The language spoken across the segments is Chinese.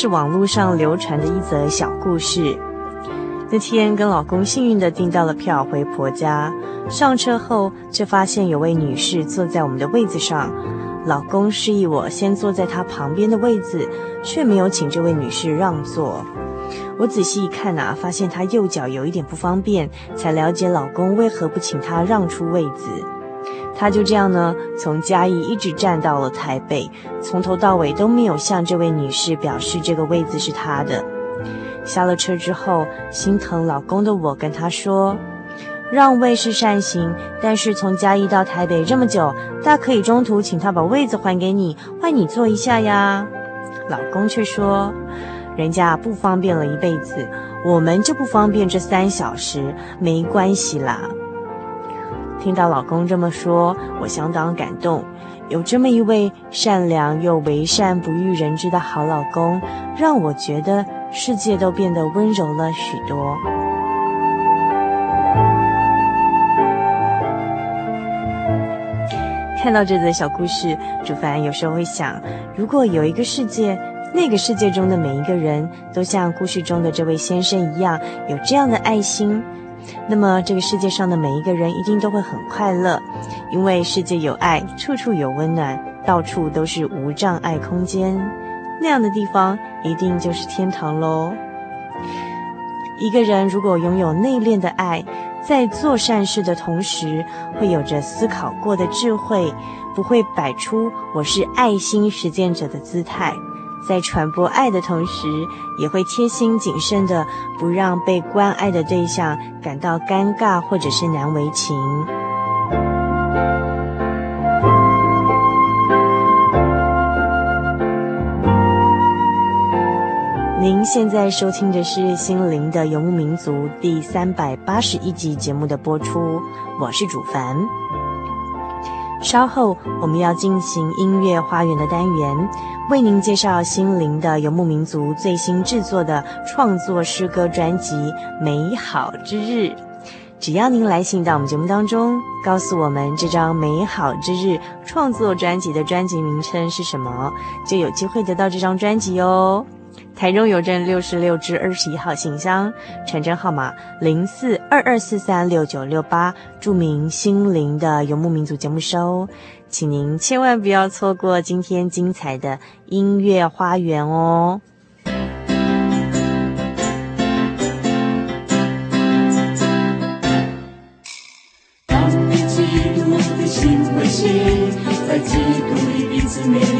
是网络上流传的一则小故事。那天跟老公幸运地订到了票回婆家，上车后却发现有位女士坐在我们的位子上，老公示意我先坐在她旁边的位子，却没有请这位女士让座。我仔细一看啊，发现她右脚有一点不方便，才了解老公为何不请她让出位子。他就这样呢，从嘉义一直站到了台北，从头到尾都没有向这位女士表示这个位子是他的。下了车之后，心疼老公的我跟他说：“让位是善行，但是从嘉义到台北这么久，大可以中途请他把位子还给你，换你坐一下呀。”老公却说：“人家不方便了一辈子，我们就不方便这三小时，没关系啦。”听到老公这么说，我相当感动。有这么一位善良又为善不欲人知的好老公，让我觉得世界都变得温柔了许多。看到这则小故事，主凡有时候会想：如果有一个世界，那个世界中的每一个人都像故事中的这位先生一样，有这样的爱心。那么，这个世界上的每一个人一定都会很快乐，因为世界有爱，处处有温暖，到处都是无障碍空间。那样的地方一定就是天堂喽。一个人如果拥有内敛的爱，在做善事的同时，会有着思考过的智慧，不会摆出我是爱心实践者的姿态。在传播爱的同时，也会贴心谨慎的不让被关爱的对象感到尴尬或者是难为情。您现在收听的是《心灵的游牧民族》第三百八十一集节目的播出，我是主凡。稍后我们要进行音乐花园的单元。为您介绍心灵的游牧民族最新制作的创作诗歌专辑《美好之日》。只要您来信到我们节目当中，告诉我们这张《美好之日》创作专辑的专辑名称是什么，就有机会得到这张专辑哦。台中邮政六十六至二十一号信箱，传真号码零四二二四三六九六八，注明“心灵的游牧民族”节目收。请您千万不要错过今天精彩的音乐花园哦。当你基督的心为心，在基督里彼此美丽，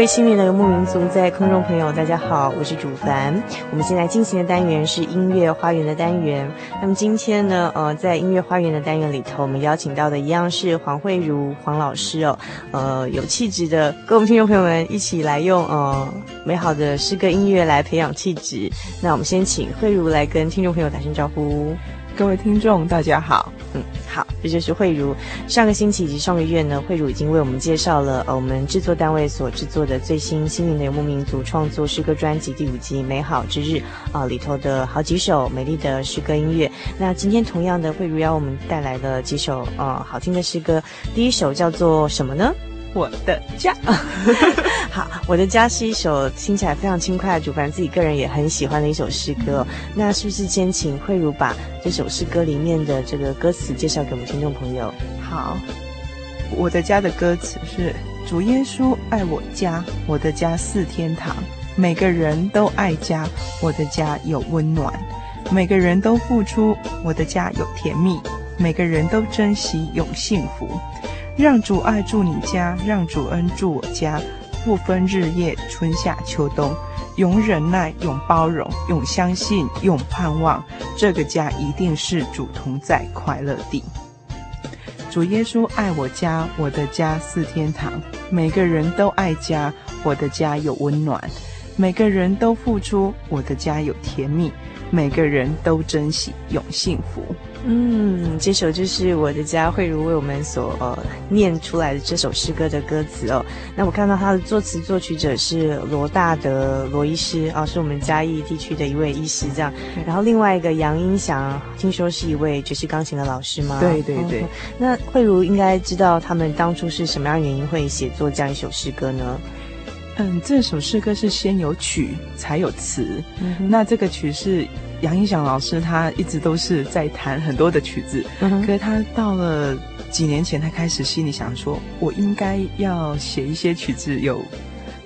位心灵的游牧民族，在空中朋友，大家好，我是主凡。我们现在进行的单元是音乐花园的单元。那么今天呢，呃，在音乐花园的单元里头，我们邀请到的一样是黄慧茹黄老师哦，呃，有气质的，跟我们听众朋友们一起来用呃美好的诗歌音乐来培养气质。那我们先请慧茹来跟听众朋友打声招呼。各位听众，大家好。好，这就是慧茹。上个星期以及上个月呢，慧茹已经为我们介绍了呃我们制作单位所制作的最新《心灵的游牧民族》创作诗歌专辑第五集《美好之日》啊、里头的好几首美丽的诗歌音乐。那今天同样的，慧茹要我们带来了几首呃好听的诗歌。第一首叫做什么呢？我的家。好，我的家是一首听起来非常轻快的主凡自己个人也很喜欢的一首诗歌。那是不是先请慧茹把这首诗歌里面的这个歌词介绍给我们听众朋友？好，我的家的歌词是：主耶稣爱我家，我的家似天堂，每个人都爱家，我的家有温暖，每个人都付出，我的家有甜蜜，每个人都珍惜有幸福。让主爱住你家，让主恩住我家。不分日夜，春夏秋冬，永忍耐，永包容，永相信，永盼望。这个家一定是主同在快乐地。主耶稣爱我家，我的家似天堂。每个人都爱家，我的家有温暖。每个人都付出，我的家有甜蜜。每个人都珍惜，永幸福。嗯，这首就是我的家，慧茹为我们所呃念出来的这首诗歌的歌词哦。那我看到他的作词作曲者是罗大德罗医师啊，是我们嘉义地区的一位医师这样。然后另外一个杨英祥，听说是一位爵士钢琴的老师吗？对对对。嗯，那慧茹应该知道他们当初是什么样原因会写作这样一首诗歌呢？嗯，这首诗歌是先有曲才有词。嗯，那这个曲是。杨一响老师他一直都是在弹很多的曲子，嗯、可是他到了几年前，他开始心里想说，我应该要写一些曲子有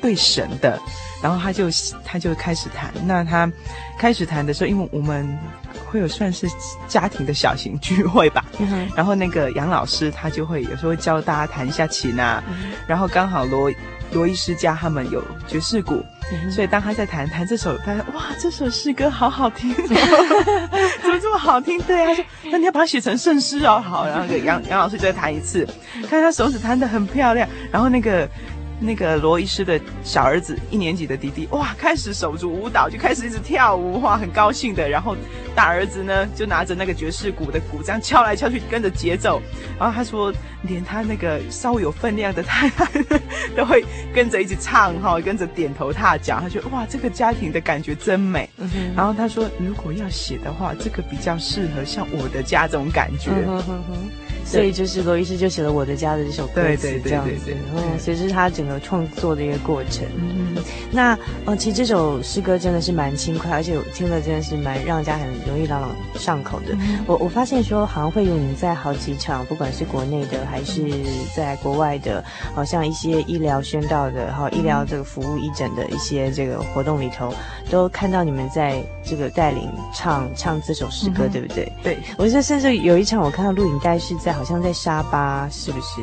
对神的，然后他就他就开始弹。那他开始弹的时候，因为我们会有算是家庭的小型聚会吧，嗯、然后那个杨老师他就会有时候会教大家弹一下琴啊，嗯、然后刚好罗罗医师家他们有爵士鼓。所以当他在弹弹这首，他说：“哇，这首诗歌好好听，怎么这么好听？”对啊，他说：“那你要把它写成圣诗哦。”好，然后给杨杨老师再弹一次，看他手指弹得很漂亮，然后那个。那个罗医师的小儿子一年级的弟弟哇，开始手足舞蹈，就开始一直跳舞哇，很高兴的。然后大儿子呢，就拿着那个爵士鼓的鼓这样敲来敲去，跟着节奏。然后他说，连他那个稍微有分量的太太都会跟着一起唱哈，跟着点头踏脚。他觉得哇，这个家庭的感觉真美。嗯、然后他说，如果要写的话，这个比较适合像我的家这种感觉。嗯哼哼所以就是罗医师就写了《我的家》的这首歌词，这样子，嗯，所以这是他整个创作的一个过程。嗯，那呃，其实这首诗歌真的是蛮轻快，而且我听了真的是蛮让人家很容易朗朗上口的。嗯、我我发现说，好像会有你在好几场，不管是国内的还是在国外的，好像一些医疗宣道的，哈，医疗这个服务义诊的一些这个活动里头，都看到你们在这个带领唱唱这首诗歌，嗯、对不对？对，我觉得甚至有一场我看到录影带是在好像在沙巴，是不是？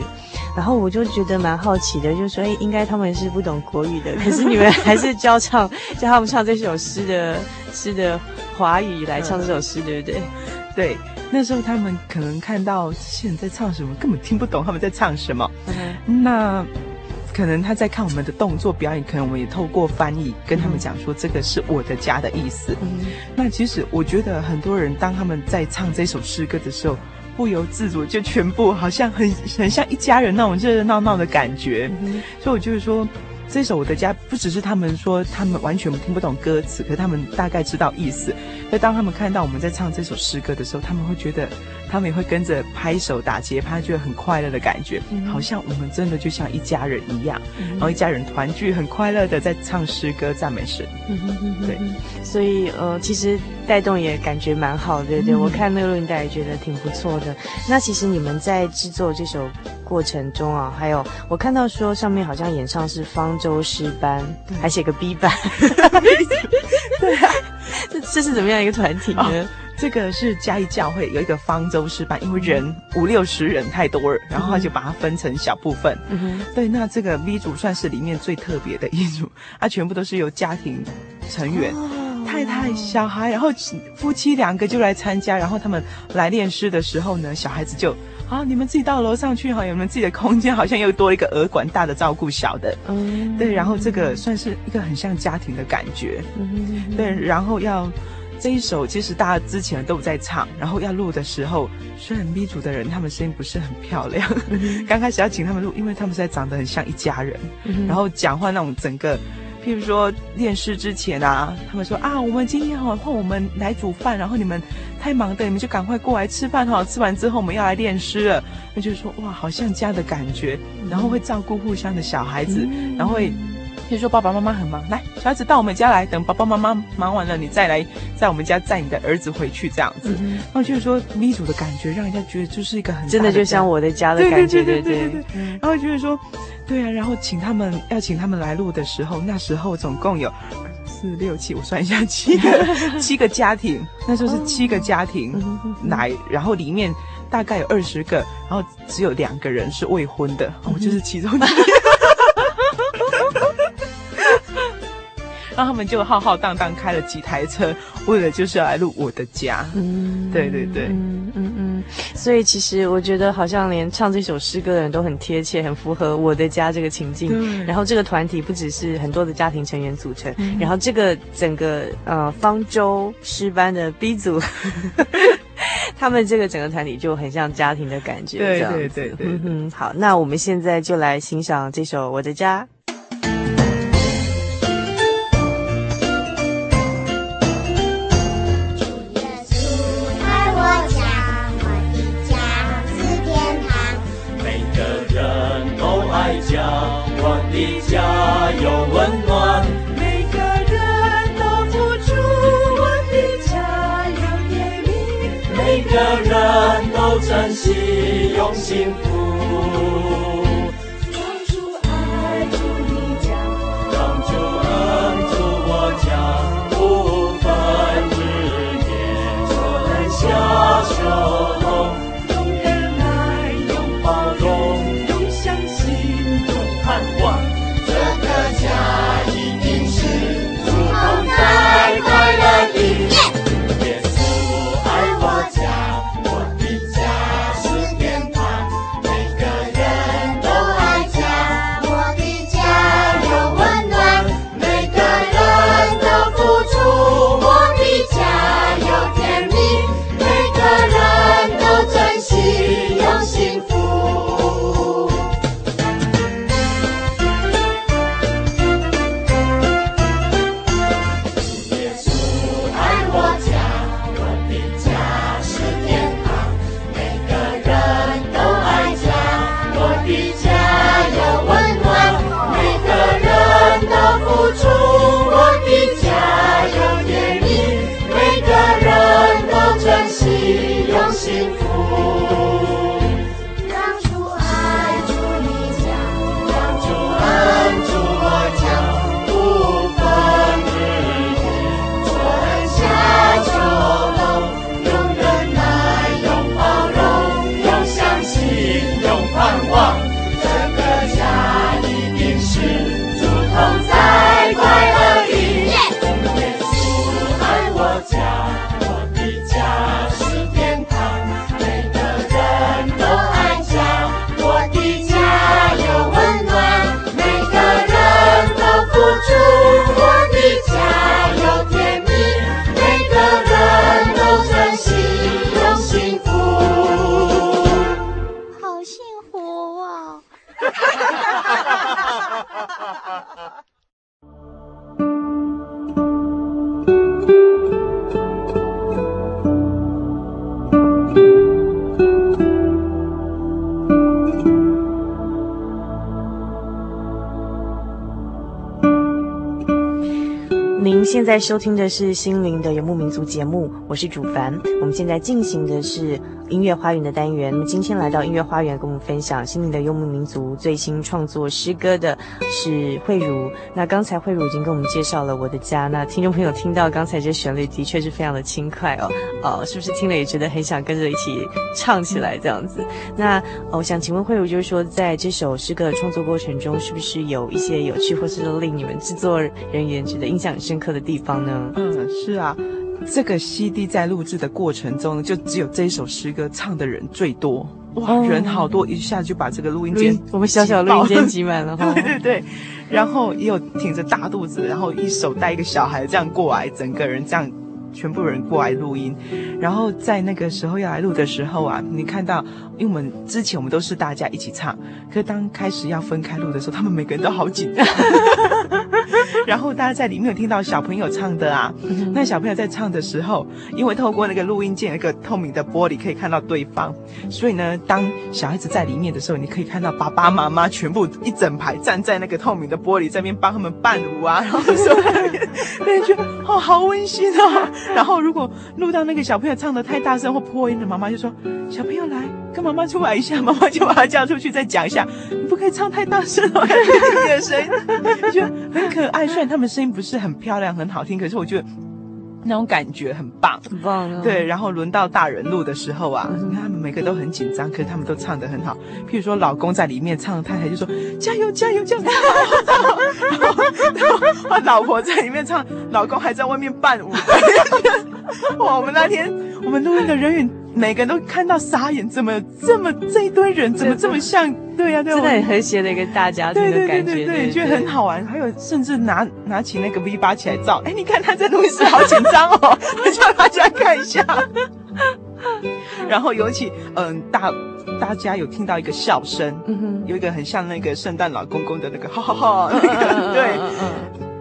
然后我就觉得蛮好奇的，就是说，哎，应该他们是不懂国语的，可是你们还是教唱教他们唱这首诗的诗的华语来唱这首诗，对不对？对，那时候他们可能看到这些人在唱什么，根本听不懂他们在唱什么。嗯、那可能他在看我们的动作表演，可能我们也透过翻译跟他们讲说，这个是我的家的意思。嗯、那其实我觉得很多人当他们在唱这首诗歌的时候，不由自主就全部好像很很像一家人那种热热闹闹的感觉。嗯、所以我就是说。这首《我的家》不只是他们说他们完全听不懂歌词，可是他们大概知道意思。那当他们看到我们在唱这首诗歌的时候，他们会觉得，他们也会跟着拍手打节拍，觉得很快乐的感觉，嗯、好像我们真的就像一家人一样，嗯、然后一家人团聚，很快乐的在唱诗歌赞美神。嗯、对，所以呃，其实带动也感觉蛮好的，对对。嗯、我看那个录音带也觉得挺不错的。那其实你们在制作这首过程中啊，还有我看到说上面好像演唱是方舟诗班，对还写个 B 班。对啊，这这是怎么样一个团体呢？哦这个是嘉义教会有一个方舟诗班，因为人五六十人太多了，然后他就把它分成小部分。嗯哼，对，那这个 V 组算是里面最特别的一组，它全部都是由家庭成员，哦、太太、小孩，然后夫妻两个就来参加，然后他们来练诗的时候呢，小孩子就啊，你们自己到楼上去哈，有没有自己的空间？好像又多了一个儿管，大的照顾小的。嗯，对，然后这个算是一个很像家庭的感觉。嗯，对，然后要。这一首其实大家之前都有在唱，然后要录的时候，虽然 B 组的人他们声音不是很漂亮，刚开始要请他们录，因为他们实在长得很像一家人，嗯、然后讲话那种整个，譬如说练诗之前啊，他们说啊，我们今天好换我们来煮饭，然后你们太忙的，你们就赶快过来吃饭哈，吃完之后我们要来练诗了，那就是说哇，好像家的感觉，然后会照顾互相的小孩子，嗯、然后会。就说爸爸妈妈很忙，来，小孩子到我们家来，等爸爸妈妈忙完了，你再来在我们家载你的儿子回去，这样子。嗯、然后就是说咪祖的感觉，让人家觉得就是一个很真的就像我的家的感觉，对对对对，对。然后就是说，对啊，然后请他们要请他们来录的时候，那时候总共有四六七，我算一下，七个 七个家庭，那时候是七个家庭来，然后里面大概有二十个，然后只有两个人是未婚的，我就是其中一个。然后他们就浩浩荡荡开了几台车，为了就是要来录我的家。嗯，对对对，嗯嗯嗯。所以其实我觉得好像连唱这首诗歌的人都很贴切，很符合我的家这个情境。然后这个团体不只是很多的家庭成员组成，嗯、然后这个整个呃方舟诗班的 B 组，他们这个整个团体就很像家庭的感觉。对对对对。嗯哼，好，那我们现在就来欣赏这首我的家。珍惜，用幸福。您现在收听的是《心灵的游牧民族》节目，我是主凡。我们现在进行的是音乐花园的单元。那么今天来到音乐花园，跟我们分享《心灵的游牧民族》最新创作诗歌的是慧如。那刚才慧如已经跟我们介绍了《我的家》，那听众朋友听到刚才这旋律，的确是非常的轻快哦。哦，是不是听了也觉得很想跟着一起唱起来这样子？那，我想请问慧如，就是说在这首诗歌的创作过程中，是不是有一些有趣或是令你们制作人员觉得印象很深刻的地方呢？嗯，是啊，这个 CD 在录制的过程中呢，就只有这一首诗歌唱的人最多，哇，哦、人好多，一下就把这个录音间我们小小录音间挤满了，对 对对，然后也有挺着大肚子，然后一手带一个小孩这样过来，整个人这样。全部人过来录音，然后在那个时候要来录的时候啊，你看到，因为我们之前我们都是大家一起唱，可是当开始要分开录的时候，他们每个人都好紧张。然后大家在里面有听到小朋友唱的啊，那小朋友在唱的时候，因为透过那个录音键那个透明的玻璃可以看到对方，所以呢，当小孩子在里面的时候，你可以看到爸爸妈妈全部一整排站在那个透明的玻璃这边帮他们伴舞啊，然后说，对，觉得哦好温馨哦。然后如果录到那个小朋友唱的太大声或破音的，妈妈就说：“小朋友来，跟妈妈出来一下。”妈妈就把他叫出去，再讲一下：“你不可以唱太大声哦，听你的声音。”就很可爱。虽然他们声音不是很漂亮、很好听，可是我觉得那种感觉很棒，很棒啊。对，然后轮到大人录的时候啊，你看他们每个都很紧张，可是他们都唱得很好。譬如说，老公在里面唱，太太就说：“加油，加油，加油！”然后，然后老婆在里面唱，老公还在外面伴舞。哇，我们那天我们录音的人员每个人都看到傻眼，怎么这么这一堆人怎么这么像？对呀，对，真的很和谐的一个大家庭的感觉，对对对对，觉得很好玩。还有甚至拿拿起那个 V 八起来照，哎，你看他在录音室好紧张哦，叫 大家看一下。然后尤其嗯大大家有听到一个笑声，嗯哼，有一个很像那个圣诞老公公的那个哈哈哈，那个对，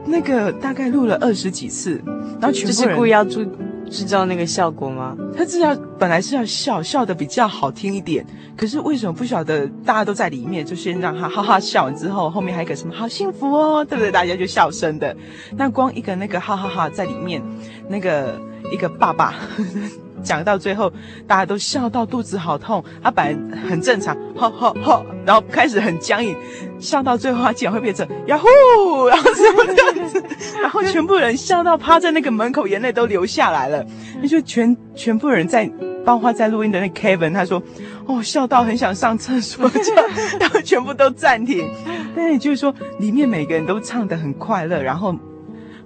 那个大概录了二十几次，然后全部是故意要注。是知道那个效果吗？他是要本来是要笑笑的比较好听一点，可是为什么不晓得？大家都在里面，就先让他哈哈笑完之后，后面还有一个什么好幸福哦，对不对？大家就笑声的。那光一个那个哈哈哈在里面，那个一个爸爸。讲到最后，大家都笑到肚子好痛。他本来很正常，吼吼吼，然后开始很僵硬，笑到最后他竟然会变成呀呼，然后什么这样子，然后全部人笑到趴在那个门口，眼泪都流下来了。那就全全部人在，包括在录音的那 Kevin，他说，哦，笑到很想上厕所，这样，然后全部都暂停。但也就是说，里面每个人都唱得很快乐，然后。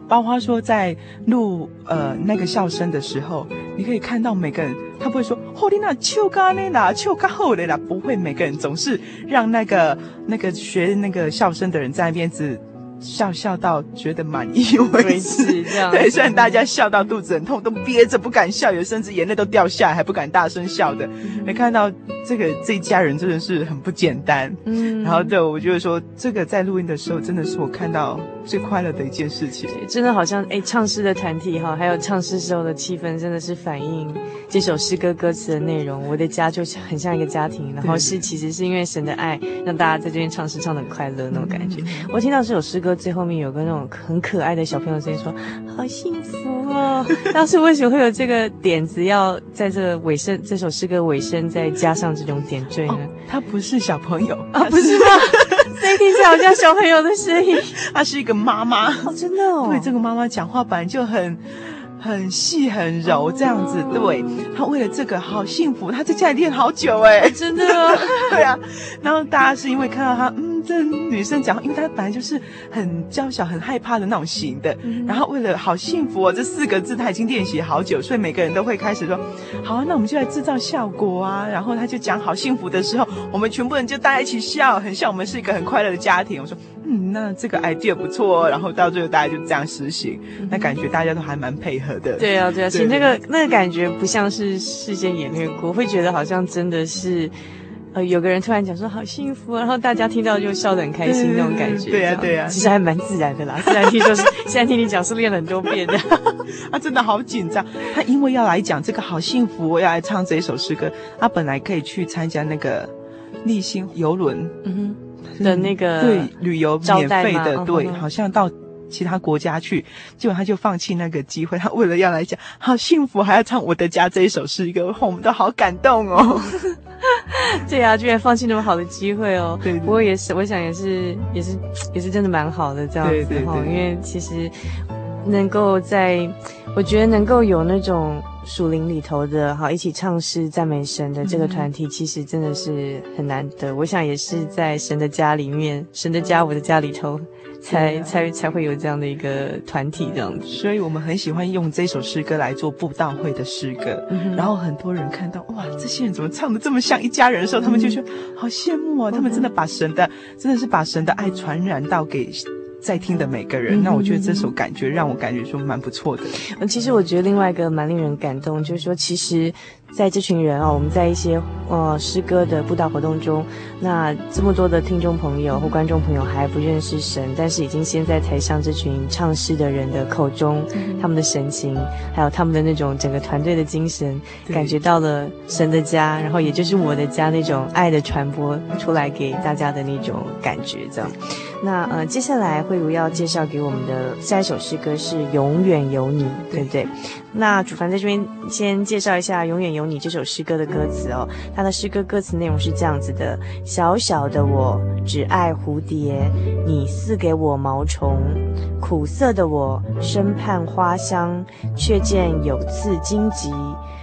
包括说在录呃那个笑声的时候，你可以看到每个人，他不会说“哦，你那笑咖呢啦，笑咖后嘞啦”，不会，每个人总是让那个那个学那个笑声的人在那边子。笑笑到觉得满意为止，这样对。虽然大家笑到肚子很痛，都憋着不敢笑，有甚至眼泪都掉下来，还不敢大声笑的。没、嗯、看到这个这一家人真的是很不简单。嗯，然后对，我就是说这个在录音的时候，真的是我看到最快乐的一件事情。真的好像哎，唱诗的团体哈，还有唱诗时候的气氛，真的是反映这首诗歌歌词的内容。我的家就很像一个家庭，然后是其实是因为神的爱，让大家在这边唱诗唱的很快乐那种感觉。嗯、我听到这首诗歌。最后面有个那种很可爱的小朋友声音说：“好幸福哦！” 当时为什么会有这个点子，要在这个尾声这首诗歌尾声再加上这种点缀呢？他不是小朋友啊，不是吗？谁听起来好像小朋友的声音？他是一个妈妈哦，真的哦。对，这个妈妈讲话本来就很很细很柔，这样子。对，他为了这个好幸福，他在家里练好久哎，真的哦。对啊，然后大家是因为看到他，嗯。这女生讲，因为她本来就是很娇小、很害怕的那种型的，嗯、然后为了“好幸福哦”这四个字，他已经练习好久，所以每个人都会开始说：“好啊，那我们就来制造效果啊。”然后他就讲“好幸福”的时候，我们全部人就大家一起笑，很像我们是一个很快乐的家庭。我说：“嗯，那这个 idea 不错哦。”然后到最后大家就这样实行，嗯、那感觉大家都还蛮配合的。对啊，对啊，其实那个那个感觉不像是事先演练过，会觉得好像真的是。呃，有个人突然讲说好幸福啊，然后大家听到就笑得很开心那种感觉。对呀，对呀，其实还蛮自然的啦。自然听说是现在听你讲是练了很多遍的，他真的好紧张。他因为要来讲这个好幸福，我要来唱这一首诗歌。他本来可以去参加那个丽星游轮，嗯哼，的那个对旅游免费的，哦、对，好像到。其他国家去，结果他就放弃那个机会。他为了要来讲好幸福，还要唱《我的家》这一首诗歌，我们都好感动哦。对啊，居然放弃那么好的机会哦。对，不过也是，我想也是，也是，也是真的蛮好的这样子。对对对。因为其实能够在，我觉得能够有那种属灵里头的，好一起唱诗赞美神的这个团体，其实真的是很难得。我想也是在神的家里面，神的家，我的家里头。才才才会有这样的一个团体这样子，所以我们很喜欢用这首诗歌来做布道会的诗歌。嗯、然后很多人看到哇，这些人怎么唱的这么像一家人的时候，嗯、他们就觉得好羡慕啊！嗯、他们真的把神的，真的是把神的爱传染到给在听的每个人。嗯、那我觉得这首感觉让我感觉说蛮不错的。嗯，其实我觉得另外一个蛮令人感动，就是说其实。在这群人啊，我们在一些呃诗歌的布道活动中，那这么多的听众朋友或观众朋友还不认识神，但是已经先在台上这群唱诗的人的口中，嗯、他们的神情，还有他们的那种整个团队的精神，感觉到了神的家，然后也就是我的家那种爱的传播出来给大家的那种感觉，这样。那呃，接下来慧如要介绍给我们的下一首诗歌是《永远有你》，对不对？那主凡在这边先介绍一下《永远有你》这首诗歌的歌词哦。他的诗歌歌词内容是这样子的：小小的我只爱蝴蝶，你赐给我毛虫；苦涩的我深盼花香，却见有刺荆棘。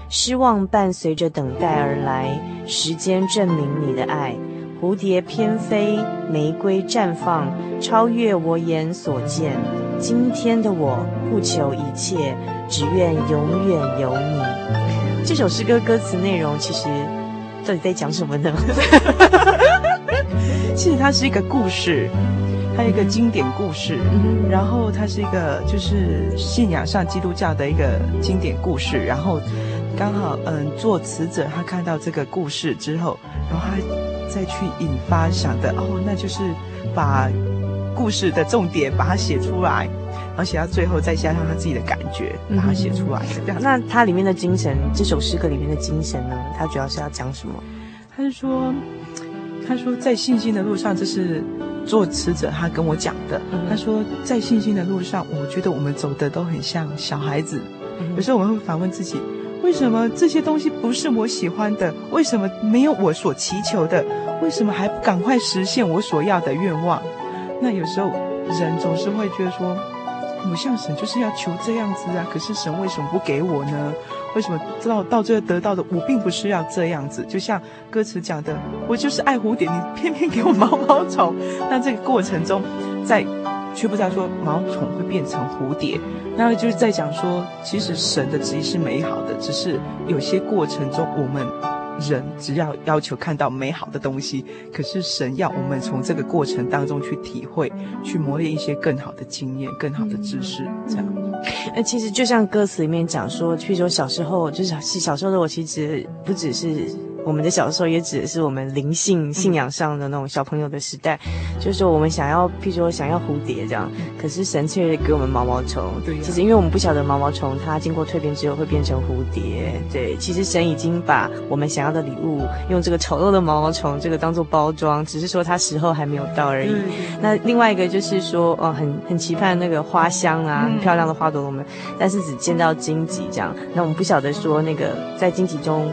失望伴随着等待而来，时间证明你的爱。蝴蝶翩飞，玫瑰绽放，超越我眼所见。今天的我不求一切，只愿永远有你。这首诗歌歌词内容其实到底在讲什么呢？其实它是一个故事，它有一个经典故事，然后它是一个就是信仰上基督教的一个经典故事，然后刚好嗯，作词者他看到这个故事之后，然后他。再去引发想的哦，那就是把故事的重点把它写出来，然后写到最后再加上他自己的感觉，把它写出来的这样。那它里面的精神，这首诗歌里面的精神呢？它主要是要讲什么？他是说，他说在信心的路上，这是作词者他跟我讲的。嗯、他说在信心的路上，我觉得我们走的都很像小孩子，嗯、有时候我们会反问自己。为什么这些东西不是我喜欢的？为什么没有我所祈求的？为什么还不赶快实现我所要的愿望？那有时候人总是会觉得说，我向神就是要求这样子啊，可是神为什么不给我呢？为什么到到最后得到的我并不是要这样子？就像歌词讲的，我就是爱蝴蝶，你偏偏给我毛毛虫。那这个过程中，在却不知道说毛虫会变成蝴蝶。那就是在讲说，其实神的旨意是美好的，只是有些过程中，我们人只要要求看到美好的东西，可是神要我们从这个过程当中去体会，去磨练一些更好的经验、更好的知识，这样。那其实就像歌词里面讲说，譬如说小时候，就是小时候的我，其实不只是。我们的小时候也指的是我们灵性信仰上的那种小朋友的时代，嗯、就是说我们想要，譬如说想要蝴蝶这样，可是神却给我们毛毛虫。对、啊，其实因为我们不晓得毛毛虫它经过蜕变之后会变成蝴蝶。对，其实神已经把我们想要的礼物用这个丑陋的毛毛虫这个当做包装，只是说它时候还没有到而已。那另外一个就是说，哦，很很期盼那个花香啊，很漂亮的花朵，我们但是只见到荆棘这样。那我们不晓得说那个在荆棘中。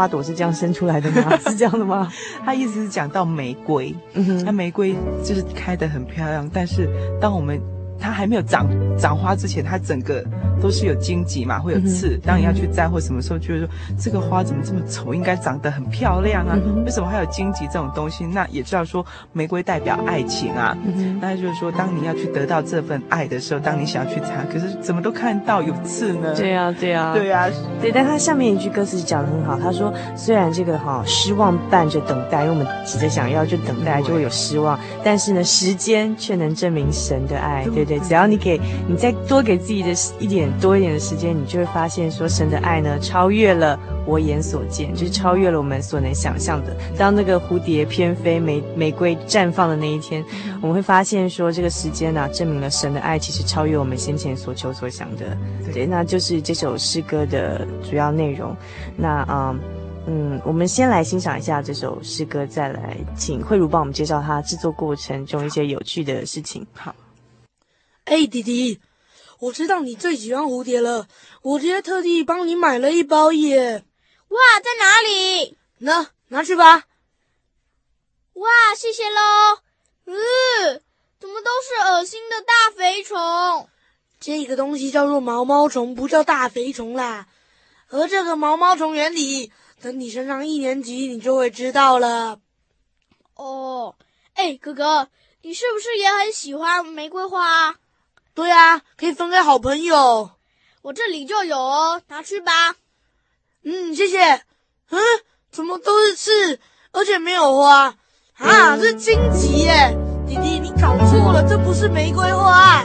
花朵是这样生出来的吗？是这样的吗？他意思是讲到玫瑰，嗯哼，那玫瑰就是开得很漂亮，但是当我们它还没有长长花之前，它整个。都是有荆棘嘛，会有刺。当你要去摘或什么时候，就是说这个花怎么这么丑？应该长得很漂亮啊，为什么还有荆棘这种东西？那也知道说玫瑰代表爱情啊。那就是说，当你要去得到这份爱的时候，当你想要去查，可是怎么都看到有刺呢？对呀，对呀，对呀，对。但他下面一句歌词讲得很好，他说虽然这个哈失望伴着等待，因为我们急着想要就等待就会有失望，但是呢，时间却能证明神的爱，对不对？只要你给你再多给自己的一点。点多一点的时间，你就会发现说，神的爱呢，超越了我眼所见，就是超越了我们所能想象的。当那个蝴蝶翩飞，玫玫瑰绽放的那一天，我们会发现说，这个时间呢、啊，证明了神的爱其实超越我们先前所求所想的。对，那就是这首诗歌的主要内容。那啊。嗯嗯，我们先来欣赏一下这首诗歌，再来请慧茹帮我们介绍它制作过程中一些有趣的事情。好，哎，弟弟，我知道你最喜欢蝴蝶了，我今天特地帮你买了一包耶。哇，在哪里？那拿去吧。哇，谢谢喽。嗯，怎么都是恶心的大肥虫？这个东西叫做毛毛虫，不叫大肥虫啦。而这个毛毛虫原理。等你升上一年级，你就会知道了。哦，哎，哥哥，你是不是也很喜欢玫瑰花？对啊，可以分给好朋友。我这里就有哦，拿去吧。嗯，谢谢。嗯，怎么都是刺，而且没有花啊？这荆棘耶！弟弟，你搞错了，这不是玫瑰花。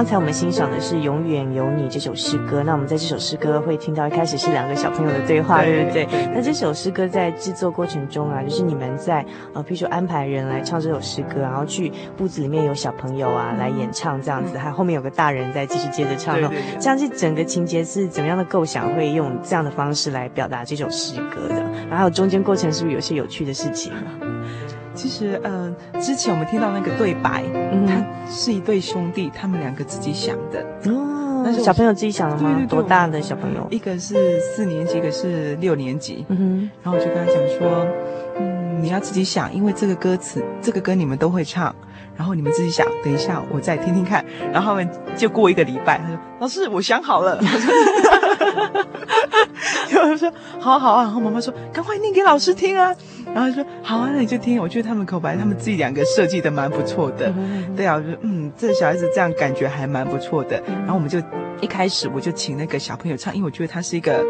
刚才我们欣赏的是《永远有你》这首诗歌。那我们在这首诗歌会听到一开始是两个小朋友的对话，对不对？那这首诗歌在制作过程中啊，就是你们在呃，譬如说安排人来唱这首诗歌，然后去屋子里面有小朋友啊来演唱这样子，还后面有个大人在继续接着唱，这样是整个情节是怎么样的构想？会用这样的方式来表达这首诗歌的？然后中间过程是不是有些有趣的事情？其实，嗯、呃，之前我们听到那个对白，嗯，他是一对兄弟，他们两个自己想的。哦，那是小朋友自己想的吗？对对对，多大的小朋友？一个是四年级，一个是六年级。嗯哼，然后我就跟他讲说，嗯，你要自己想，因为这个歌词，这个歌你们都会唱。然后你们自己想，等一下我再听听看。然后他们就过一个礼拜，他说：“老师，我想好了。”然后说：“好好啊。”然后妈妈说：“赶快念给老师听啊。”然后说：“好啊，那你就听。”我觉得他们口白，他们自己两个设计的蛮不错的。对啊，我说：“嗯，这小孩子这样感觉还蛮不错的。”然后我们就一开始我就请那个小朋友唱，因为我觉得他是一个。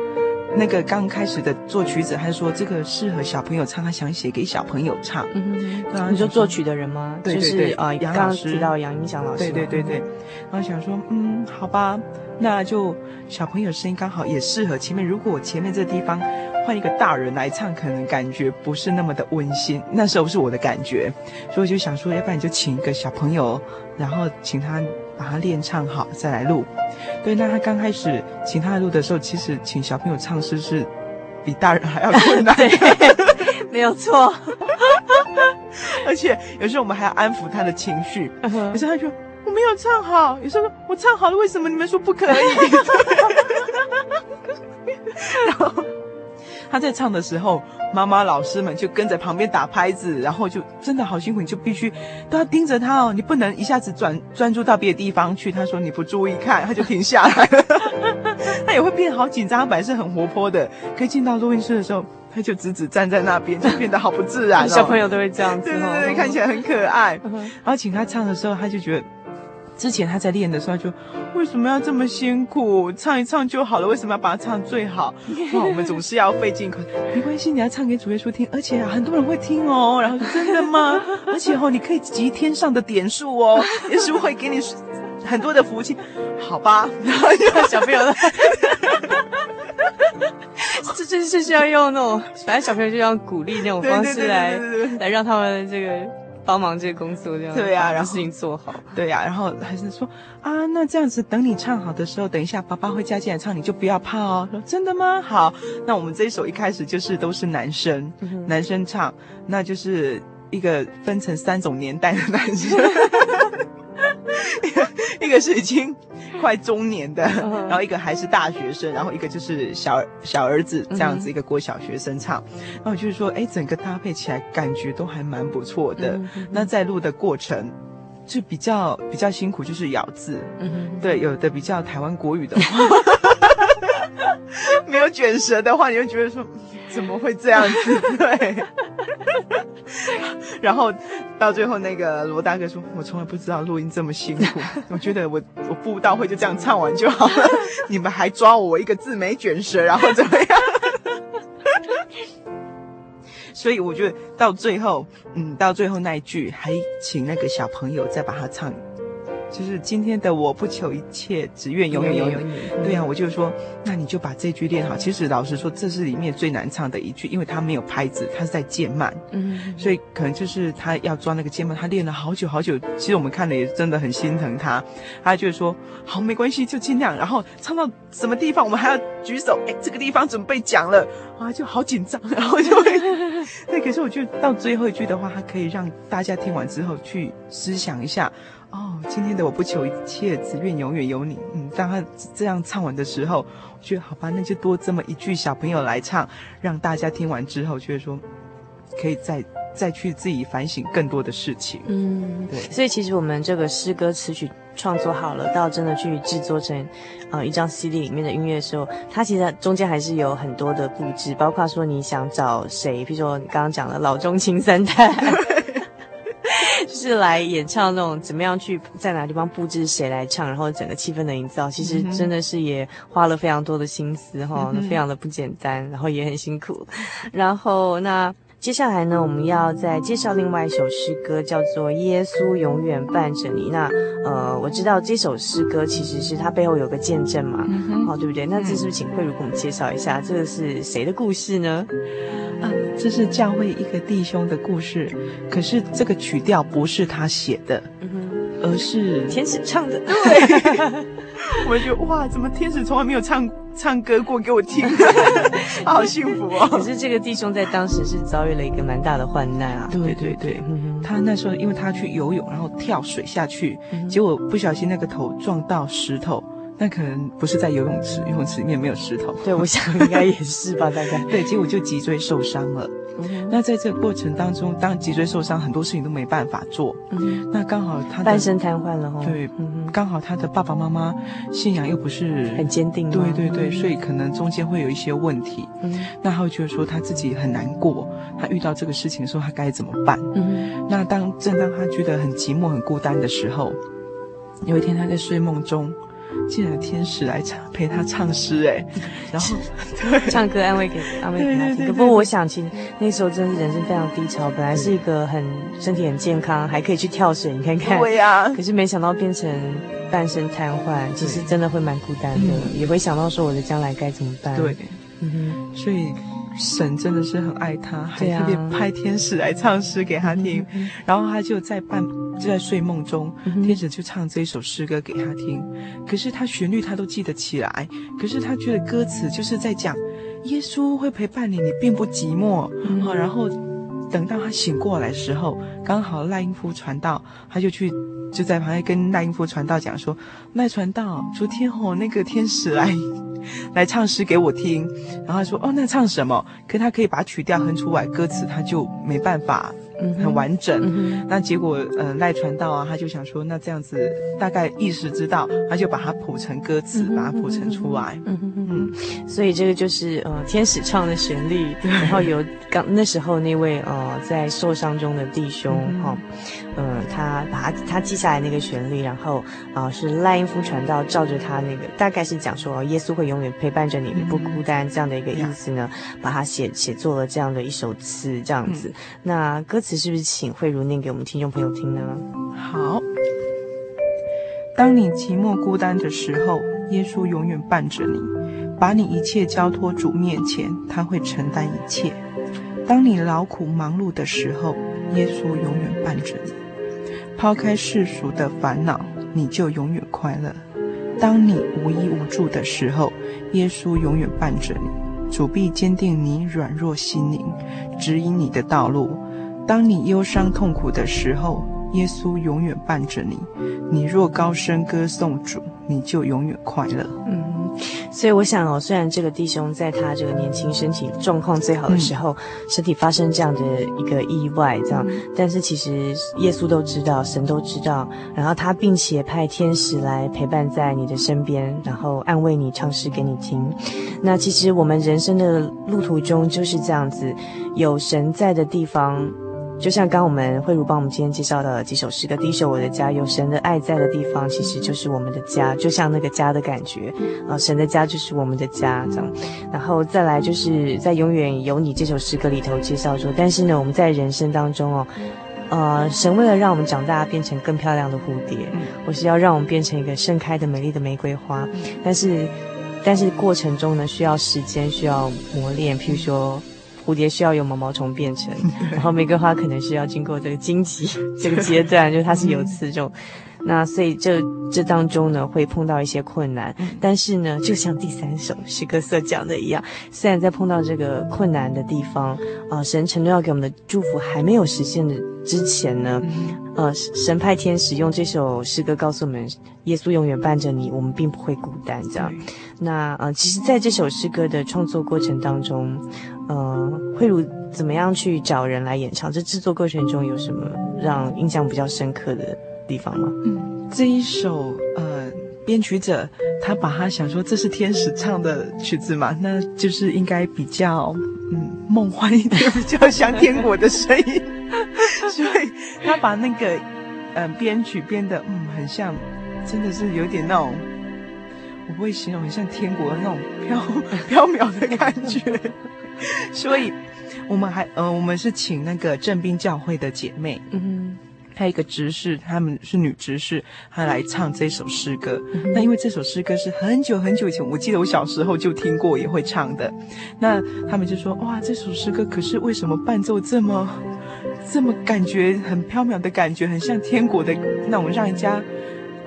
那个刚开始的作曲者，他说这个适合小朋友唱，他想写给小朋友唱。嗯，对啊，你说作曲的人吗？对对对，啊、就是，杨老师，提到杨英祥老师。对对对对，然后想说，嗯，好吧，那就小朋友声音刚好也适合前面。如果我前面这地方换一个大人来唱，可能感觉不是那么的温馨。那时候是我的感觉，所以我就想说，要不然你就请一个小朋友，然后请他。把它练唱好再来录，对。那他刚开始请他录的时候，其实请小朋友唱诗是比大人还要困难，对，没有错。而且有时候我们还要安抚他的情绪，有时候他说我没有唱好，有时候说我唱好了，为什么你们说不可以？然后。他在唱的时候，妈妈老师们就跟在旁边打拍子，然后就真的好辛苦，你就必须都要盯着他哦，你不能一下子转 专注到别的地方去。他说你不注意看，他就停下来了，他也会变好紧张。他本来是很活泼的，可以进到录音室的时候，他就直直站在那边，就变得好不自然哦。小朋友都会这样子，对对对，看起来很可爱。然后请他唱的时候，他就觉得。之前他在练的时候就，为什么要这么辛苦？唱一唱就好了，为什么要把它唱最好？哇，我们总是要费尽口。没关系，你要唱给主耶稣听，而且很多人会听哦。然后说真的吗？而且哦，你可以集天上的点数哦，耶稣会给你很多的福气，好吧？然后就小朋友的，这这这是要用那种，反正小朋友就要鼓励那种方式来来让他们这个。帮忙这个工作这样对啊，然后事情做好对呀、啊，然后还是说啊，那这样子等你唱好的时候，等一下爸爸会加进来唱，你就不要怕哦。说真的吗？好，那我们这一首一开始就是都是男生，嗯、男生唱，那就是一个分成三种年代的男生，一 个一个是已经。快中年的，然后一个还是大学生，然后一个就是小小儿子这样子，一个国小学生唱，然后就是说，哎，整个搭配起来感觉都还蛮不错的。那在录的过程就比较比较辛苦，就是咬字，对，有的比较台湾国语的话，没有卷舌的话，你就觉得说。怎么会这样子？对，然后到最后那个罗大哥说：“我从来不知道录音这么辛苦，我觉得我我布道会就这样唱完就好了，你们还抓我一个字没卷舌，然后怎么样？”所以我觉得到最后，嗯，到最后那一句还请那个小朋友再把它唱。就是今天的我不求一切，只愿永远有你。对啊，我就说，那你就把这句练好。其实老实说，这是里面最难唱的一句，因为它没有拍子，它是在渐慢。嗯，所以可能就是他要抓那个渐慢，他练了好久好久。其实我们看了也真的很心疼他。他就是说，好，没关系，就尽量。然后唱到什么地方，我们还要举手。哎，这个地方准备讲了，啊，就好紧张。然后就会，对。可是我觉得到最后一句的话，他可以让大家听完之后去思想一下。哦，今天的我不求一切，只愿永远有你。嗯，当他这样唱完的时候，我觉得好吧，那就多这么一句，小朋友来唱，让大家听完之后，觉得说可以再再去自己反省更多的事情。嗯，对。所以其实我们这个诗歌词曲创作好了，到真的去制作成呃一张 CD 里面的音乐的时候，它其实中间还是有很多的布置，包括说你想找谁，比如说你刚刚讲的老中青三代。就是来演唱那种怎么样去在哪个地方布置谁来唱，然后整个气氛的营造，其实真的是也花了非常多的心思哈，非常的不简单，然后也很辛苦。然后那接下来呢，我们要再介绍另外一首诗歌，叫做《耶稣永远伴着你》。那呃，我知道这首诗歌其实是它背后有个见证嘛，嗯，哦，对不对？那这是不是请慧茹给我们介绍一下，这个是谁的故事呢？啊，这是教会一个弟兄的故事，可是这个曲调不是他写的，而是天使唱的。对，我就觉得哇，怎么天使从来没有唱唱歌过给我听，好幸福哦！可是这个弟兄在当时是遭遇了一个蛮大的患难啊。对对对，他那时候因为他去游泳，然后跳水下去，结果不小心那个头撞到石头。那可能不是在游泳池，游泳池里面没有石头。对，我想应该也是吧，大概。对，结果就脊椎受伤了。嗯、那在这个过程当中，当脊椎受伤，很多事情都没办法做。嗯，那刚好他半身瘫痪了哈。对，嗯，刚好他的爸爸妈妈信仰又不是很坚定。对对对，所以可能中间会有一些问题。嗯，那他会觉得说他自己很难过，他遇到这个事情的时候，他该怎么办？嗯，那当正当他觉得很寂寞、很孤单的时候，有一天他在睡梦中。竟然天使来唱陪他唱诗哎，然后对唱歌安慰给安慰给他听。不过我想，其实那时候真的是人生非常低潮，本来是一个很身体很健康，还可以去跳水，你看看。对呀。可是没想到变成半身瘫痪，其实真的会蛮孤单的，也会想到说我的将来该怎么办。对，嗯哼，所以。神真的是很爱他，还特别派天使来唱诗给他听，啊、然后他就在半就在睡梦中，嗯、天使就唱这首诗歌给他听。可是他旋律他都记得起来，可是他觉得歌词就是在讲耶稣会陪伴你，你并不寂寞。嗯、哼然后等到他醒过来的时候，刚好赖英夫传道，他就去就在旁边跟赖英夫传道讲说：“赖传道，昨天吼那个天使来。”来唱诗给我听，然后他说：“哦，那唱什么？可他可以把曲调哼出来，歌词他就没办法。”很完整，嗯、那结果，呃，赖传道啊，他就想说，那这样子大概意识知道，他就把它谱成歌词，嗯、把它谱成出来。嗯哼嗯，所以这个就是呃天使唱的旋律，然后有刚那时候那位呃在受伤中的弟兄哈，呃，他把他他记下来那个旋律，然后啊、呃、是赖因夫传道照着他那个大概是讲说耶稣会永远陪伴着你，你不孤单这样的一个意思呢，嗯、把它写写作了这样的一首词这样子，嗯、那歌词。是不是请慧茹念给我们听众朋友听呢？好，当你寂寞孤单的时候，耶稣永远伴着你，把你一切交托主面前，他会承担一切。当你劳苦忙碌的时候，耶稣永远伴着你，抛开世俗的烦恼，你就永远快乐。当你无依无助的时候，耶稣永远伴着你，主必坚定你软弱心灵，指引你的道路。当你忧伤痛苦的时候，耶稣永远伴着你。你若高声歌颂主，你就永远快乐。所以我想哦，虽然这个弟兄在他这个年轻、身体状况最好的时候，嗯、身体发生这样的一个意外，这样，嗯、但是其实耶稣都知道，神都知道，然后他并且派天使来陪伴在你的身边，然后安慰你，唱诗给你听。那其实我们人生的路途中就是这样子，有神在的地方。就像刚刚我们慧茹帮我们今天介绍的几首诗歌，第一首《我的家》，有神的爱在的地方，其实就是我们的家，就像那个家的感觉啊，神的家就是我们的家这样。然后再来就是在《永远有你》这首诗歌里头介绍说，但是呢，我们在人生当中哦，呃，神为了让我们长大变成更漂亮的蝴蝶，或是要让我们变成一个盛开的美丽的玫瑰花，但是，但是过程中呢，需要时间，需要磨练，譬如说。蝴蝶需要由毛毛虫变成，然后玫瑰花可能是要经过这个荆棘这个阶段，就它是有刺这种。那所以这这当中呢，会碰到一些困难，但是呢，就像第三首诗歌所讲的一样，虽然在碰到这个困难的地方，啊、呃，神承诺要给我们的祝福还没有实现的之前呢，呃，神派天使用这首诗歌告诉我们，耶稣永远伴着你，我们并不会孤单。这样，那呃，其实在这首诗歌的创作过程当中，呃，慧如怎么样去找人来演唱？这制作过程中有什么让印象比较深刻的？地方吗？嗯，这一首呃，编曲者他把他想说这是天使唱的曲子嘛，那就是应该比较嗯梦幻一点，比较像天国的声音，所以他把那个呃编曲编的嗯很像，真的是有点那种我不会形容，很像天国的那种飘飘渺的感觉。所以，我们还呃，我们是请那个正滨教会的姐妹，嗯，还有一个执事，他们是女执事，她来唱这首诗歌。嗯、那因为这首诗歌是很久很久以前，我记得我小时候就听过，也会唱的。那他们就说：“哇，这首诗歌可是为什么伴奏这么这么感觉很飘渺的感觉，很像天国的那种，让人家。”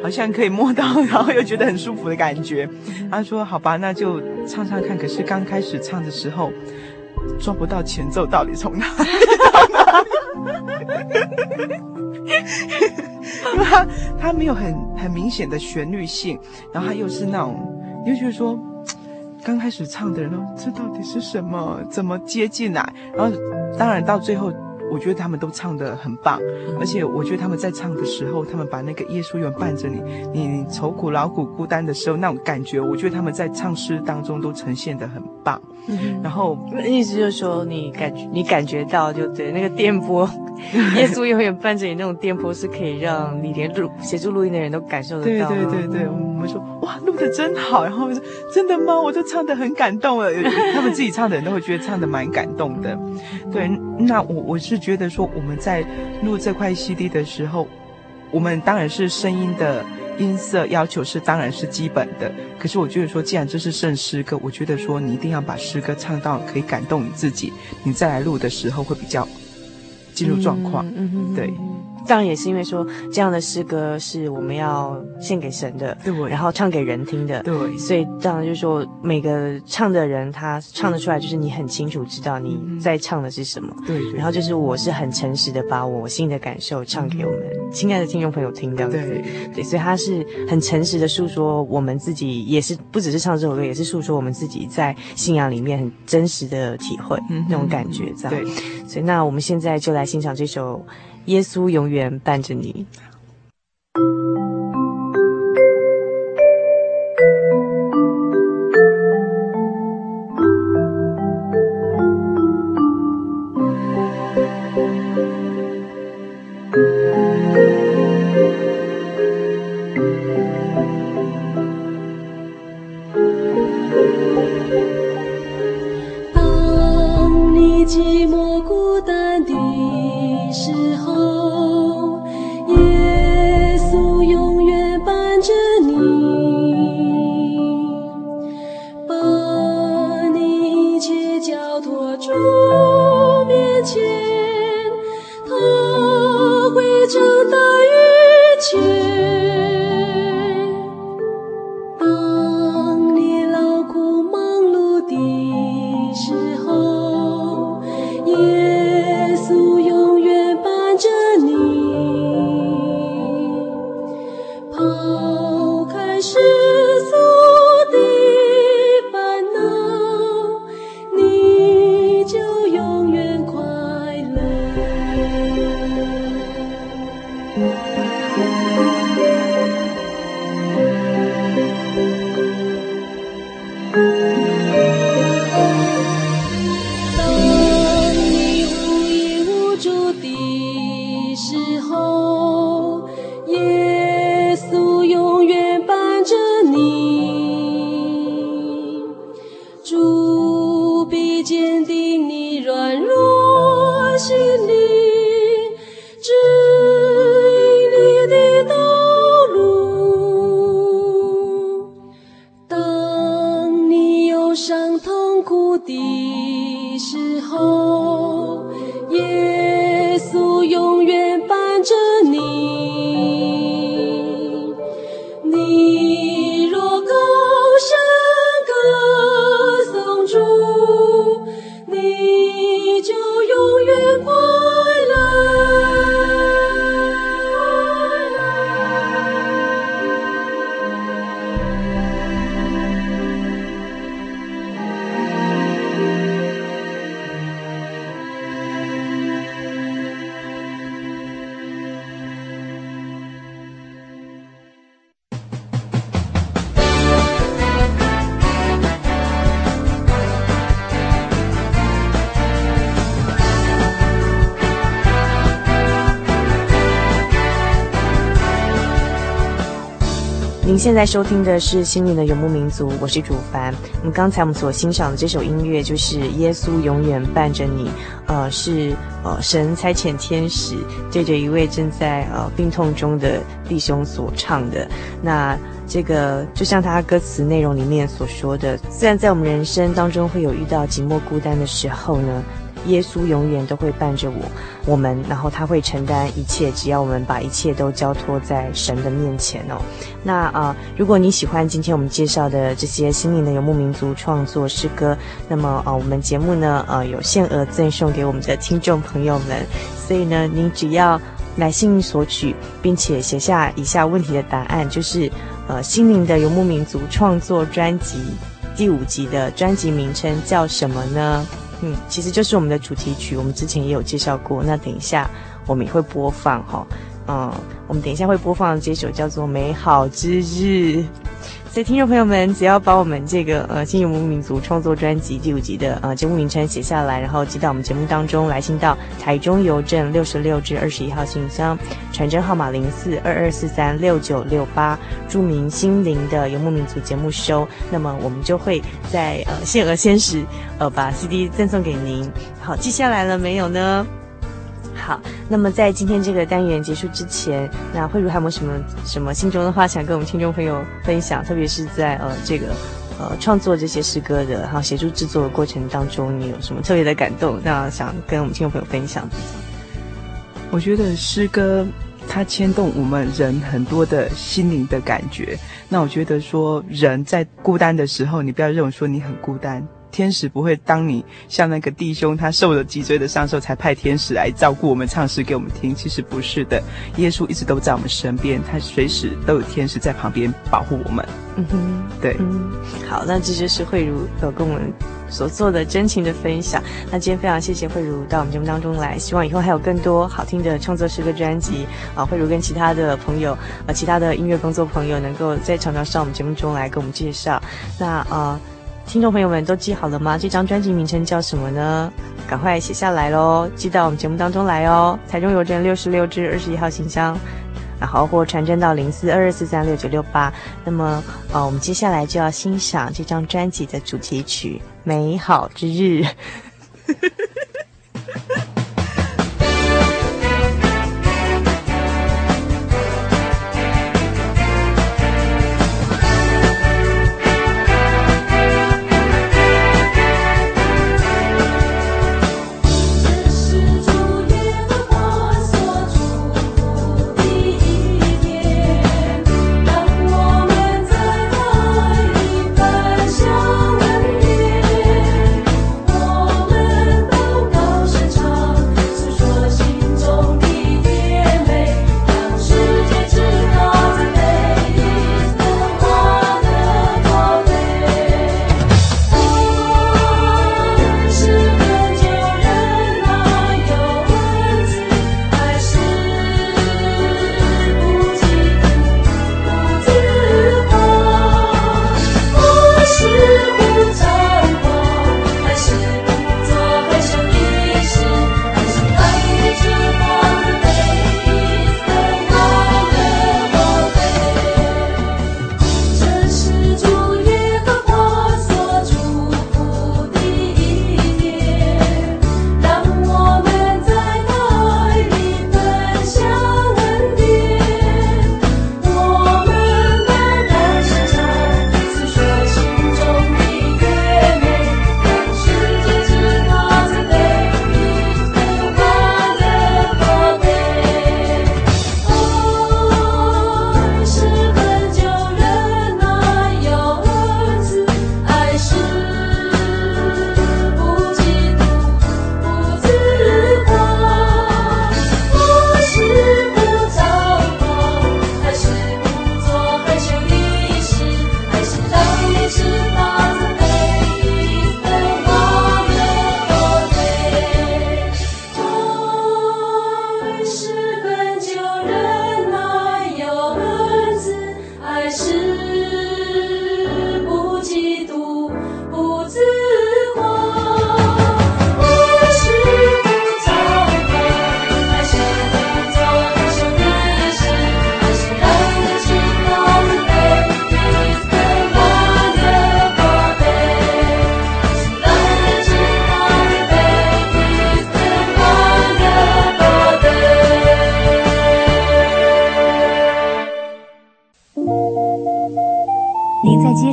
好像可以摸到，然后又觉得很舒服的感觉。他说：“好吧，那就唱唱看。”可是刚开始唱的时候，抓不到前奏到底从哪里到哪里，因为他他没有很很明显的旋律性，然后他又是那种，又觉得说，刚开始唱的人都这到底是什么？怎么接进来？然后当然到最后。我觉得他们都唱的很棒，而且我觉得他们在唱的时候，他们把那个耶稣永远伴着你，你愁苦劳苦孤单的时候那种感觉，我觉得他们在唱诗当中都呈现的很棒。嗯、然后意思就是说，你感觉你感觉到就对那个电波，耶稣永远伴着你那种电波是可以让你连录协助录音的人都感受得到。对对对对，我们说哇，录的真好，然后我说真的吗？我都唱的很感动了，他们自己唱的人都会觉得唱的蛮感动的。对，那我我是。觉得说我们在录这块 CD 的时候，我们当然是声音的音色要求是当然是基本的。可是我觉得说，既然这是圣诗歌，我觉得说你一定要把诗歌唱到可以感动你自己，你再来录的时候会比较进入状况。嗯嗯，对。当然也是因为说这样的诗歌是我们要献给神的，对，然后唱给人听的，对，所以当然就是说每个唱的人他唱得出来，就是你很清楚知道你在唱的是什么，对，然后就是我是很诚实的把我心里的感受唱给我们亲爱的听众朋友听，这样子，对，对，所以他是很诚实的诉说我们自己，也是不只是唱这首歌，也是诉说我们自己在信仰里面很真实的体会那种感觉，这样，对，所以那我们现在就来欣赏这首。耶稣永远伴着你。当你寂寞孤单的时候现在收听的是《心灵的游牧民族》，我是主凡。那么刚才我们所欣赏的这首音乐就是《耶稣永远伴着你》，呃，是呃神差遣天使对着一位正在呃病痛中的弟兄所唱的。那这个就像他歌词内容里面所说的，虽然在我们人生当中会有遇到寂寞孤单的时候呢。耶稣永远都会伴着我，我们，然后他会承担一切，只要我们把一切都交托在神的面前哦。那啊、如果你喜欢今天我们介绍的这些心灵的游牧民族创作诗歌，那么啊、我们节目呢，呃，有限额赠送给我们的听众朋友们。所以呢，您只要来信索取，并且写下以下问题的答案，就是呃，心灵的游牧民族创作专辑第五集的专辑名称叫什么呢？嗯，其实就是我们的主题曲，我们之前也有介绍过。那等一下我们也会播放哈，嗯，我们等一下会播放这首叫做《美好之日》。所以，听众朋友们，只要把我们这个呃《新游牧民族》创作专辑第五集的呃节目名称写下来，然后寄到我们节目当中来信到台中邮政六十六至二十一号信箱，传真号码零四二二四三六九六八，注明“心灵的游牧民族”节目收，那么我们就会在呃限额限时呃把 CD 赠送给您。好，记下来了没有呢？好，那么在今天这个单元结束之前，那慧如还有没有什么什么心中的话想跟我们听众朋友分享？特别是在呃这个呃创作这些诗歌的，然后协助制作的过程当中，你有什么特别的感动？那想跟我们听众朋友分享？我觉得诗歌它牵动我们人很多的心灵的感觉。那我觉得说人在孤单的时候，你不要认为说你很孤单。天使不会当你像那个弟兄，他受了脊椎的伤时候才派天使来照顾我们，唱诗给我们听。其实不是的，耶稣一直都在我们身边，他随时都有天使在旁边保护我们。嗯哼，对，嗯，好，那这就是慧如有跟我们所做的真情的分享。那今天非常谢谢慧茹到我们节目当中来，希望以后还有更多好听的创作诗歌专辑啊，慧茹跟其他的朋友啊，其他的音乐工作朋友能够再常常上我们节目中来跟我们介绍。那啊。听众朋友们都记好了吗？这张专辑名称叫什么呢？赶快写下来喽，寄到我们节目当中来哦。台中邮政六十六至二十一号信箱，然后或传真到零四二二四三六九六八。那么，呃，我们接下来就要欣赏这张专辑的主题曲《美好之日》。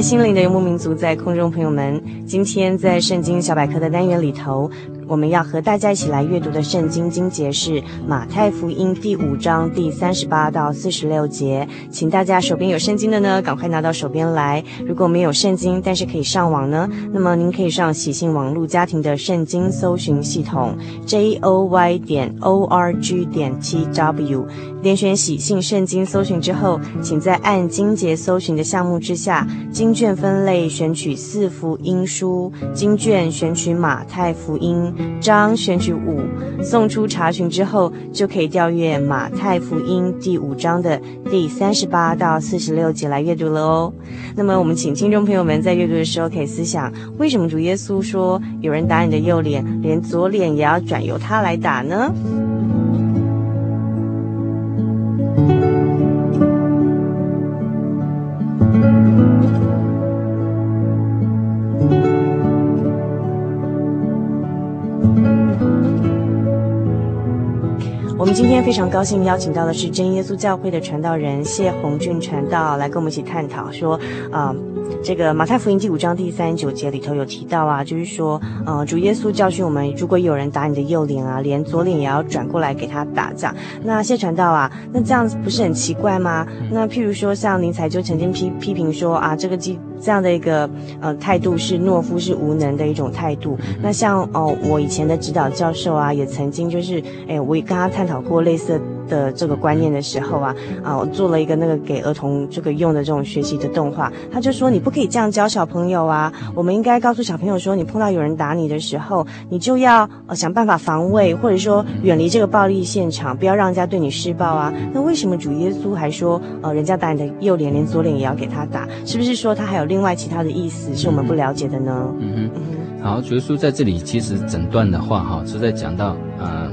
心灵的游牧民族，在空中朋友们，今天在圣经小百科的单元里头，我们要和大家一起来阅读的圣经经节是马太福音第五章第三十八到四十六节，请大家手边有圣经的呢，赶快拿到手边来。如果没有圣经，但是可以上网呢，那么您可以上喜信网络家庭的圣经搜寻系统 j o y 点 o r g 点 t w，点选喜信圣经搜寻之后，请在按经节搜寻的项目之下，经卷分类选取四福音书，经卷选取马太福音。章选取五，送出查询之后，就可以调阅马太福音第五章的第三十八到四十六节来阅读了哦。那么，我们请听众朋友们在阅读的时候可以思想：为什么主耶稣说，有人打你的右脸，连左脸也要转由他来打呢？今天非常高兴邀请到的是真耶稣教会的传道人谢鸿俊传道来跟我们一起探讨说，啊、这个马太福音第五章第三十九节里头有提到啊，就是说，呃，主耶稣教训我们，如果有人打你的右脸啊，连左脸也要转过来给他打这样。那谢传道啊，那这样子不是很奇怪吗？那譬如说像宁采就曾经批批评说啊，这个基。这样的一个呃态度是懦夫是无能的一种态度。那像哦，我以前的指导教授啊，也曾经就是，哎，我也跟他探讨过类似的。的这个观念的时候啊，啊，我做了一个那个给儿童这个用的这种学习的动画，他就说你不可以这样教小朋友啊，我们应该告诉小朋友说，你碰到有人打你的时候，你就要呃想办法防卫，或者说远离这个暴力现场，不要让人家对你施暴啊。那为什么主耶稣还说，呃，人家打你的右脸，连左脸也要给他打？是不是说他还有另外其他的意思是我们不了解的呢？嗯哼，好，主耶稣在这里其实整段的话哈是在讲到，呃，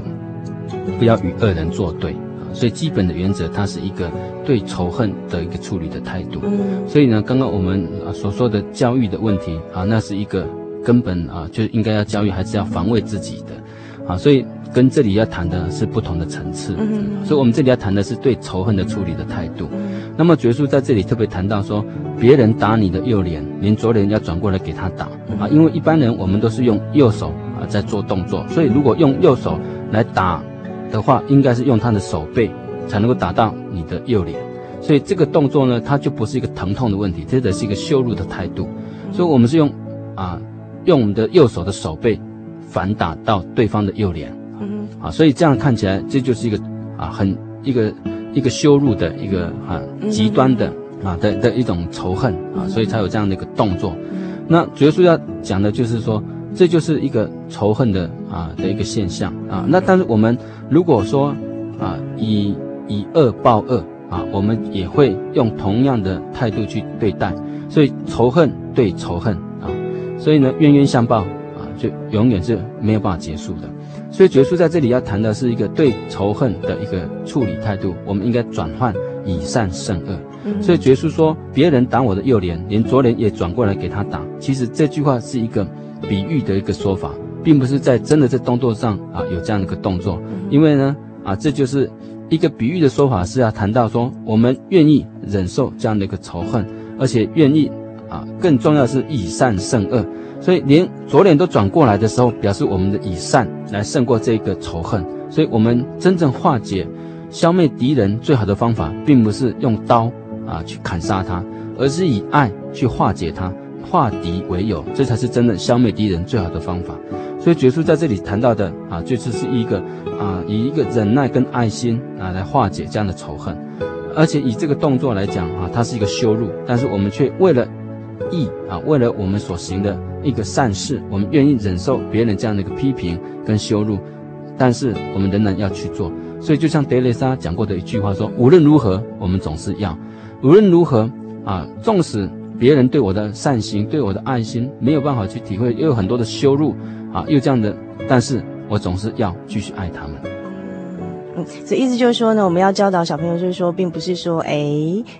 不要与恶人作对。所以基本的原则，它是一个对仇恨的一个处理的态度。嗯。所以呢，刚刚我们啊所说的教育的问题啊，那是一个根本啊，就应该要教育，还是要防卫自己的。啊，所以跟这里要谈的是不同的层次。嗯。所以我们这里要谈的是对仇恨的处理的态度。嗯。那么耶稣在这里特别谈到说，别人打你的右脸，您左脸要转过来给他打。啊，因为一般人我们都是用右手啊在做动作，所以如果用右手来打。的话，应该是用他的手背才能够打到你的右脸，所以这个动作呢，它就不是一个疼痛的问题，这是一个羞辱的态度。所以我们是用啊，用我们的右手的手背反打到对方的右脸，啊，所以这样看起来，这就是一个啊，很一个一个羞辱的一个啊极端的啊的的一种仇恨啊，所以才有这样的一个动作。那主要是要讲的就是说。这就是一个仇恨的啊的一个现象啊。那但是我们如果说啊以以恶报恶啊，我们也会用同样的态度去对待。所以仇恨对仇恨啊，所以呢冤冤相报啊，就永远是没有办法结束的。所以耶稣在这里要谈的是一个对仇恨的一个处理态度，我们应该转换以善胜恶。所以耶稣说，别人打我的右脸，连左脸也转过来给他打。其实这句话是一个。比喻的一个说法，并不是在真的在动作上啊有这样的一个动作，因为呢啊这就是一个比喻的说法，是要谈到说我们愿意忍受这样的一个仇恨，而且愿意啊更重要的是以善胜恶，所以连左脸都转过来的时候，表示我们的以善来胜过这个仇恨，所以我们真正化解、消灭敌人最好的方法，并不是用刀啊去砍杀他，而是以爱去化解他。化敌为友，这才是真的消灭敌人最好的方法。所以，觉叔在这里谈到的啊，就是是一个啊，以一个忍耐跟爱心啊来化解这样的仇恨，而且以这个动作来讲啊，它是一个羞辱，但是我们却为了义啊，为了我们所行的一个善事，我们愿意忍受别人这样的一个批评跟羞辱，但是我们仍然要去做。所以，就像德蕾莎讲过的一句话说：无论如何，我们总是要；无论如何啊，纵使。别人对我的善行，对我的爱心，没有办法去体会，又有很多的羞辱，啊，又这样的，但是我总是要继续爱他们。嗯，所以意思就是说呢，我们要教导小朋友，就是说，并不是说，哎，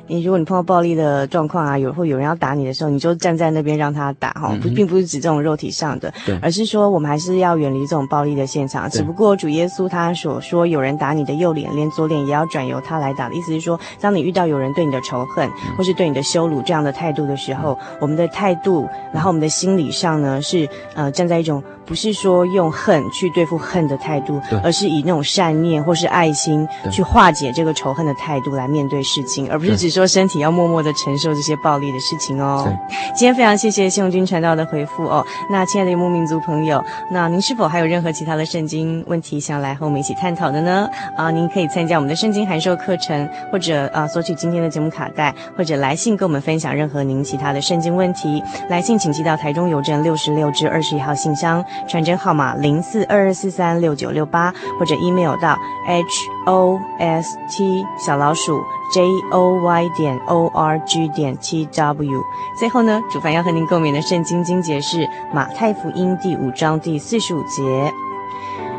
你如果你碰到暴力的状况啊，有或有人要打你的时候，你就站在那边让他打哈，不，并不是指这种肉体上的，对，而是说我们还是要远离这种暴力的现场。只不过主耶稣他所说，有人打你的右脸，连左脸也要转由他来打的意思是说，当你遇到有人对你的仇恨或是对你的羞辱这样的态度的时候，我们的态度，然后我们的心理上呢，是呃站在一种。不是说用恨去对付恨的态度，而是以那种善念或是爱心去化解这个仇恨的态度来面对事情，而不是只说身体要默默的承受这些暴力的事情哦。今天非常谢谢谢永军传道的回复哦。那亲爱的游牧民族朋友，那您是否还有任何其他的圣经问题想来和我们一起探讨的呢？啊，您可以参加我们的圣经函授课程，或者啊索取今天的节目卡带，或者来信跟我们分享任何您其他的圣经问题。来信请寄到台中邮政六十六至二十一号信箱。传真号码零四二二四三六九六八，或者 email 到 h o s t 小老鼠 j o y 点 o r g 点 t w。最后呢，主凡要和您共勉的圣经经节是马太福音第五章第四十五节，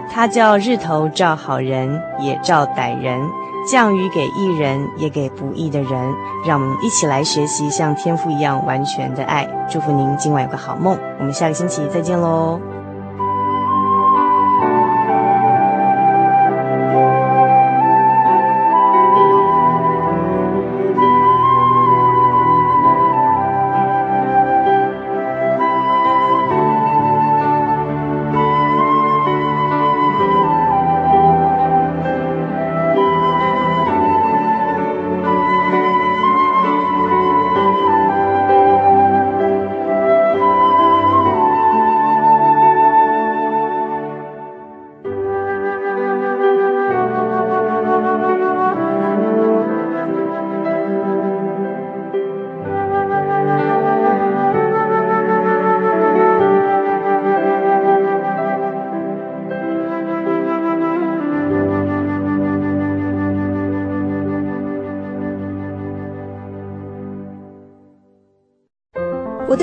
他叫日头照好人也照歹人，降雨给义人也给不义的人。让我们一起来学习像天父一样完全的爱。祝福您今晚有个好梦，我们下个星期再见喽。